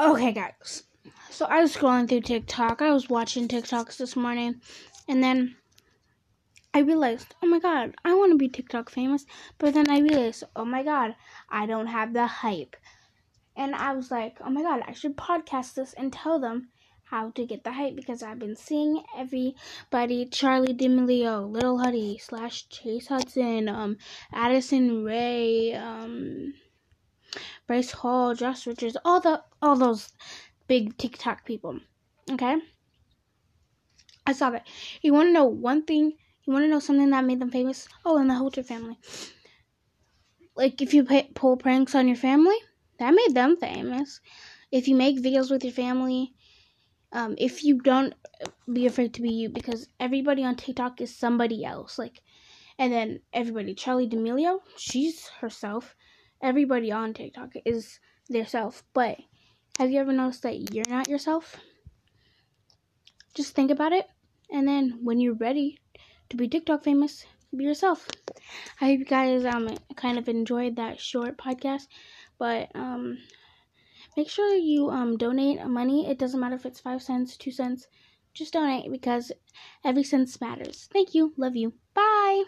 Okay, guys. So I was scrolling through TikTok. I was watching TikToks this morning, and then I realized, oh my god, I want to be TikTok famous. But then I realized, oh my god, I don't have the hype. And I was like, oh my god, I should podcast this and tell them how to get the hype because I've been seeing everybody Charli D'Amelio, Little Huddy, slash Chase Hudson, um, Addison Rae, um, Bryce Hall, Josh Richards, all the all those big TikTok people. Okay? I saw that. You wanna know one thing? You wanna know something that made them famous? Oh, and the Holter family. Like if you pay, pull pranks on your family, that made them famous. If you make videos with your family, um, if you don't be afraid to be you, because everybody on TikTok is somebody else. Like, and then everybody, Charli D'Amelio, she's herself. Everybody on TikTok is their self. But have you ever noticed that you're not yourself? Just think about it, and then when you're ready to be TikTok famous, be yourself. I hope you guys um kind of enjoyed that short podcast, but um make sure you um donate money. It doesn't matter if it's five cents, two cents, just donate because every cent matters. Thank you. Love you. Bye.